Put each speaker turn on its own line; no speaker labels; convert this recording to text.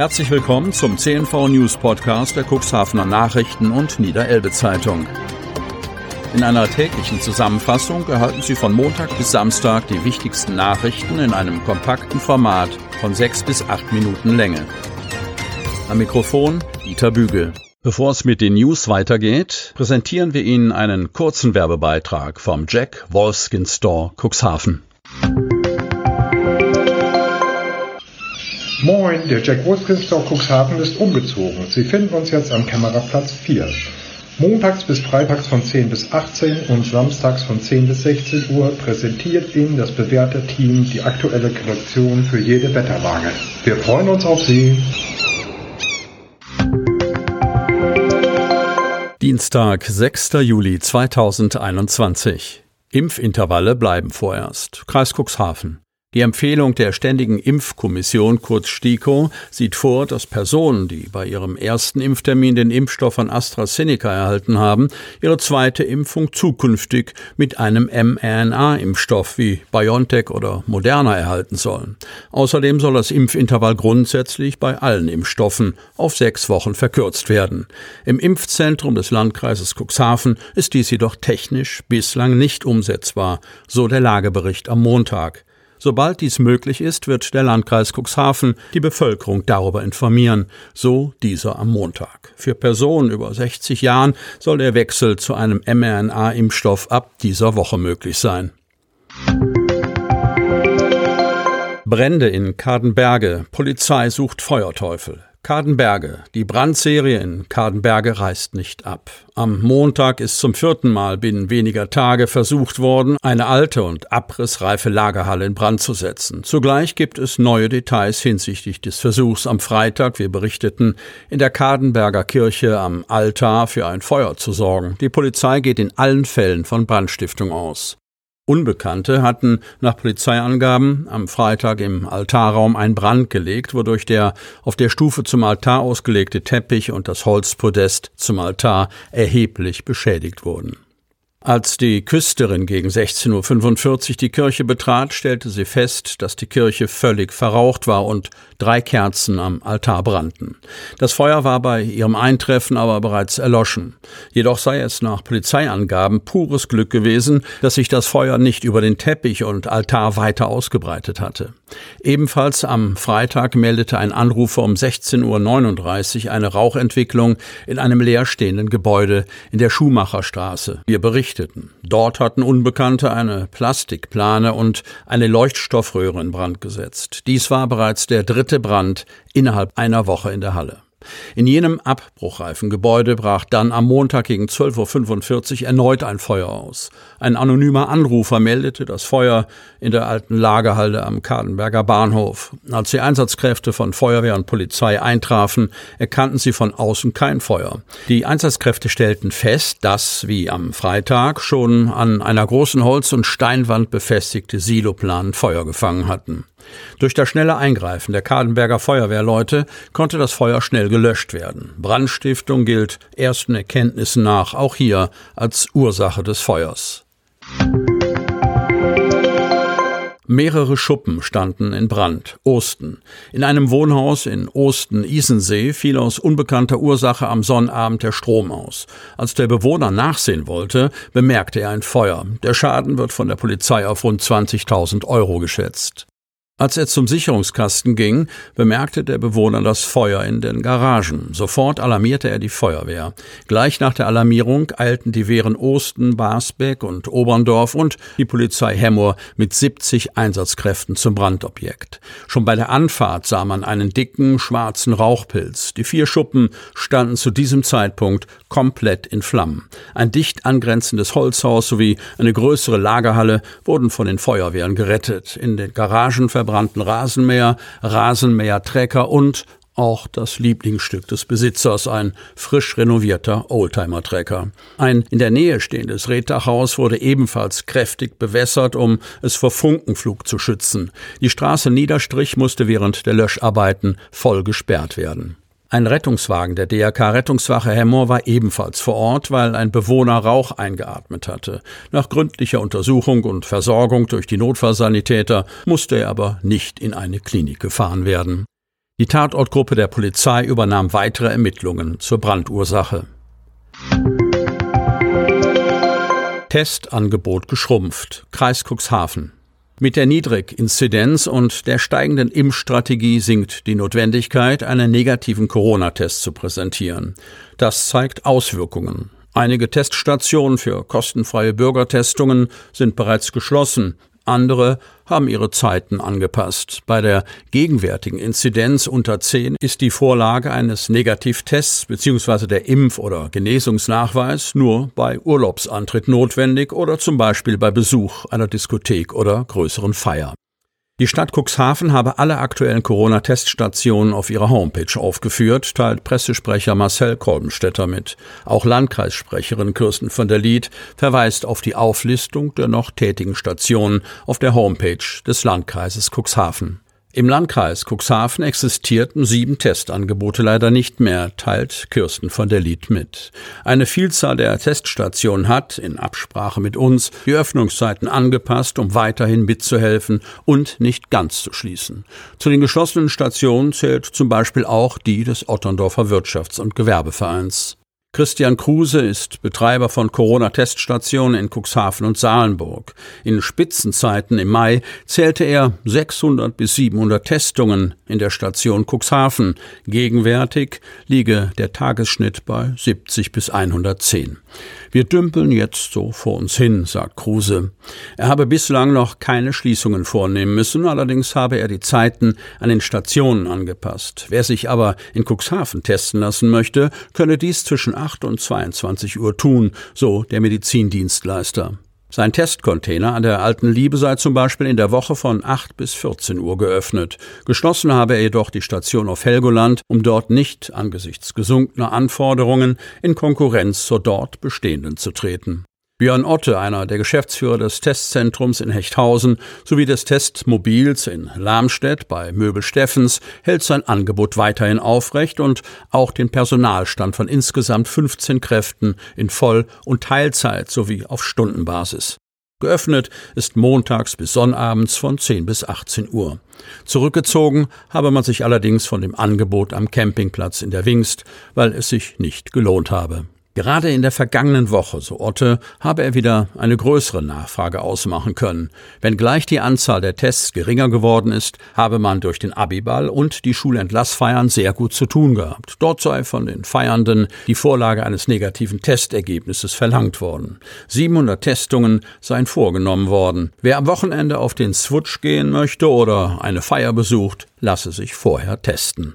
Herzlich willkommen zum CNV News Podcast der Cuxhavener Nachrichten und Niederelbe Zeitung. In einer täglichen Zusammenfassung erhalten Sie von Montag bis Samstag die wichtigsten Nachrichten in einem kompakten Format von sechs bis acht Minuten Länge. Am Mikrofon Dieter Bügel. Bevor es mit den News weitergeht, präsentieren wir Ihnen einen kurzen Werbebeitrag vom Jack Wolfskin Store Cuxhaven.
Moin, der Jack Wolfskin Store Cuxhaven ist umgezogen. Sie finden uns jetzt am Kämmererplatz 4. Montags bis freitags von 10 bis 18 und samstags von 10 bis 16 Uhr präsentiert Ihnen das bewährte Team die aktuelle Kollektion für jede Wetterlage. Wir freuen uns auf Sie.
Dienstag, 6. Juli 2021. Impfintervalle bleiben vorerst. Kreis Cuxhaven. Die Empfehlung der Ständigen Impfkommission, kurz STIKO, sieht vor, dass Personen, die bei ihrem ersten Impftermin den Impfstoff von AstraZeneca erhalten haben, ihre zweite Impfung zukünftig mit einem mRNA-Impfstoff wie BioNTech oder Moderna erhalten sollen. Außerdem soll das Impfintervall grundsätzlich bei allen Impfstoffen auf sechs Wochen verkürzt werden. Im Impfzentrum des Landkreises Cuxhaven ist dies jedoch technisch bislang nicht umsetzbar, so der Lagebericht am Montag. Sobald dies möglich ist, wird der Landkreis Cuxhaven die Bevölkerung darüber informieren, so dieser am Montag. Für Personen über 60 Jahren soll der Wechsel zu einem mRNA-Impfstoff ab dieser Woche möglich sein. Brände in Kadenberge. Polizei sucht Feuerteufel. Kadenberge. Die Brandserie in Kadenberge reißt nicht ab. Am Montag ist zum vierten Mal binnen weniger Tage versucht worden, eine alte und abrissreife Lagerhalle in Brand zu setzen. Zugleich gibt es neue Details hinsichtlich des Versuchs am Freitag, wir berichteten, in der Kadenberger Kirche am Altar für ein Feuer zu sorgen. Die Polizei geht in allen Fällen von Brandstiftung aus. Unbekannte hatten nach Polizeiangaben am Freitag im Altarraum einen Brand gelegt, wodurch der auf der Stufe zum Altar ausgelegte Teppich und das Holzpodest zum Altar erheblich beschädigt wurden. Als die Küsterin gegen 16.45 Uhr die Kirche betrat, stellte sie fest, dass die Kirche völlig verraucht war und drei Kerzen am Altar brannten. Das Feuer war bei ihrem Eintreffen aber bereits erloschen. Jedoch sei es nach Polizeiangaben pures Glück gewesen, dass sich das Feuer nicht über den Teppich und Altar weiter ausgebreitet hatte. Ebenfalls am Freitag meldete ein Anrufer um 16.39 Uhr eine Rauchentwicklung in einem leerstehenden Gebäude in der Schuhmacherstraße. Wir berichteten. Dort hatten Unbekannte eine Plastikplane und eine Leuchtstoffröhre in Brand gesetzt. Dies war bereits der dritte Brand innerhalb einer Woche in der Halle. In jenem abbruchreifen Gebäude brach dann am Montag gegen 12.45 Uhr erneut ein Feuer aus. Ein anonymer Anrufer meldete das Feuer in der alten Lagerhalle am Kadenberger Bahnhof. Als die Einsatzkräfte von Feuerwehr und Polizei eintrafen, erkannten sie von außen kein Feuer. Die Einsatzkräfte stellten fest, dass, wie am Freitag, schon an einer großen Holz- und Steinwand befestigte Siloplan Feuer gefangen hatten. Durch das schnelle Eingreifen der Kadenberger Feuerwehrleute konnte das Feuer schnell gelöscht werden. Brandstiftung gilt ersten Erkenntnissen nach auch hier als Ursache des Feuers. Mehrere Schuppen standen in Brand. Osten. In einem Wohnhaus in Osten-Isensee fiel aus unbekannter Ursache am Sonnabend der Strom aus. Als der Bewohner nachsehen wollte, bemerkte er ein Feuer. Der Schaden wird von der Polizei auf rund 20.000 Euro geschätzt. Als er zum Sicherungskasten ging, bemerkte der Bewohner das Feuer in den Garagen. Sofort alarmierte er die Feuerwehr. Gleich nach der Alarmierung eilten die Wehren Osten, Basbeck und Oberndorf und die Polizei Hemmoor mit 70 Einsatzkräften zum Brandobjekt. Schon bei der Anfahrt sah man einen dicken, schwarzen Rauchpilz. Die vier Schuppen standen zu diesem Zeitpunkt komplett in Flammen. Ein dicht angrenzendes Holzhaus sowie eine größere Lagerhalle wurden von den Feuerwehren gerettet. In den Garagen verbrannten Rasenmäher, Rasenmähertrecker und auch das Lieblingsstück des Besitzers, ein frisch renovierter Oldtimer-Trecker. Ein in der Nähe stehendes Reddachhaus wurde ebenfalls kräftig bewässert, um es vor Funkenflug zu schützen. Die Straße Niederstrich musste während der Löscharbeiten voll gesperrt werden. Ein Rettungswagen der DRK Rettungswache Hemmoor war ebenfalls vor Ort, weil ein Bewohner Rauch eingeatmet hatte. Nach gründlicher Untersuchung und Versorgung durch die Notfallsanitäter musste er aber nicht in eine Klinik gefahren werden. Die Tatortgruppe der Polizei übernahm weitere Ermittlungen zur Brandursache. Testangebot geschrumpft. Kreis Cuxhaven. Mit der Niedriginzidenz und der steigenden Impfstrategie sinkt die Notwendigkeit, einen negativen Corona-Test zu präsentieren. Das zeigt Auswirkungen. Einige Teststationen für kostenfreie Bürgertestungen sind bereits geschlossen. Andere haben ihre Zeiten angepasst. Bei der gegenwärtigen Inzidenz unter 10 ist die Vorlage eines Negativtests bzw. der Impf- oder Genesungsnachweis nur bei Urlaubsantritt notwendig oder zum Beispiel bei Besuch einer Diskothek oder größeren Feier. Die Stadt Cuxhaven habe alle aktuellen Corona-Teststationen auf ihrer Homepage aufgeführt, teilt Pressesprecher Marcel Kolbenstädter mit. Auch Landkreissprecherin Kirsten von der Lied verweist auf die Auflistung der noch tätigen Stationen auf der Homepage des Landkreises Cuxhaven. Im Landkreis Cuxhaven existierten sieben Testangebote leider nicht mehr, teilt Kirsten von der Lied mit. Eine Vielzahl der Teststationen hat, in Absprache mit uns, die Öffnungszeiten angepasst, um weiterhin mitzuhelfen und nicht ganz zu schließen. Zu den geschlossenen Stationen zählt zum Beispiel auch die des Otterndorfer Wirtschafts- und Gewerbevereins. Christian Kruse ist Betreiber von Corona-Teststationen in Cuxhaven und Salenburg. In Spitzenzeiten im Mai zählte er 600 bis 700 Testungen in der Station Cuxhaven. Gegenwärtig liege der Tagesschnitt bei 70 bis 110. Wir dümpeln jetzt so vor uns hin, sagt Kruse. Er habe bislang noch keine Schließungen vornehmen müssen, allerdings habe er die Zeiten an den Stationen angepasst. Wer sich aber in Cuxhaven testen lassen möchte, könne dies zwischen 8 und 22 Uhr tun, so der Medizindienstleister. Sein Testcontainer an der Alten Liebe sei zum Beispiel in der Woche von 8 bis 14 Uhr geöffnet. Geschlossen habe er jedoch die Station auf Helgoland, um dort nicht angesichts gesunkener Anforderungen in Konkurrenz zur dort bestehenden zu treten. Björn Otte, einer der Geschäftsführer des Testzentrums in Hechthausen sowie des Testmobils in Lamstedt bei Möbel Steffens, hält sein Angebot weiterhin aufrecht und auch den Personalstand von insgesamt 15 Kräften in Voll- und Teilzeit sowie auf Stundenbasis. Geöffnet ist montags bis sonnabends von 10 bis 18 Uhr. Zurückgezogen habe man sich allerdings von dem Angebot am Campingplatz in der Wingst, weil es sich nicht gelohnt habe. Gerade in der vergangenen Woche, so Otte, habe er wieder eine größere Nachfrage ausmachen können. Wenngleich die Anzahl der Tests geringer geworden ist, habe man durch den Abiball und die Schulentlassfeiern sehr gut zu tun gehabt. Dort sei von den Feiernden die Vorlage eines negativen Testergebnisses verlangt worden. 700 Testungen seien vorgenommen worden. Wer am Wochenende auf den Swutsch gehen möchte oder eine Feier besucht, lasse sich vorher testen.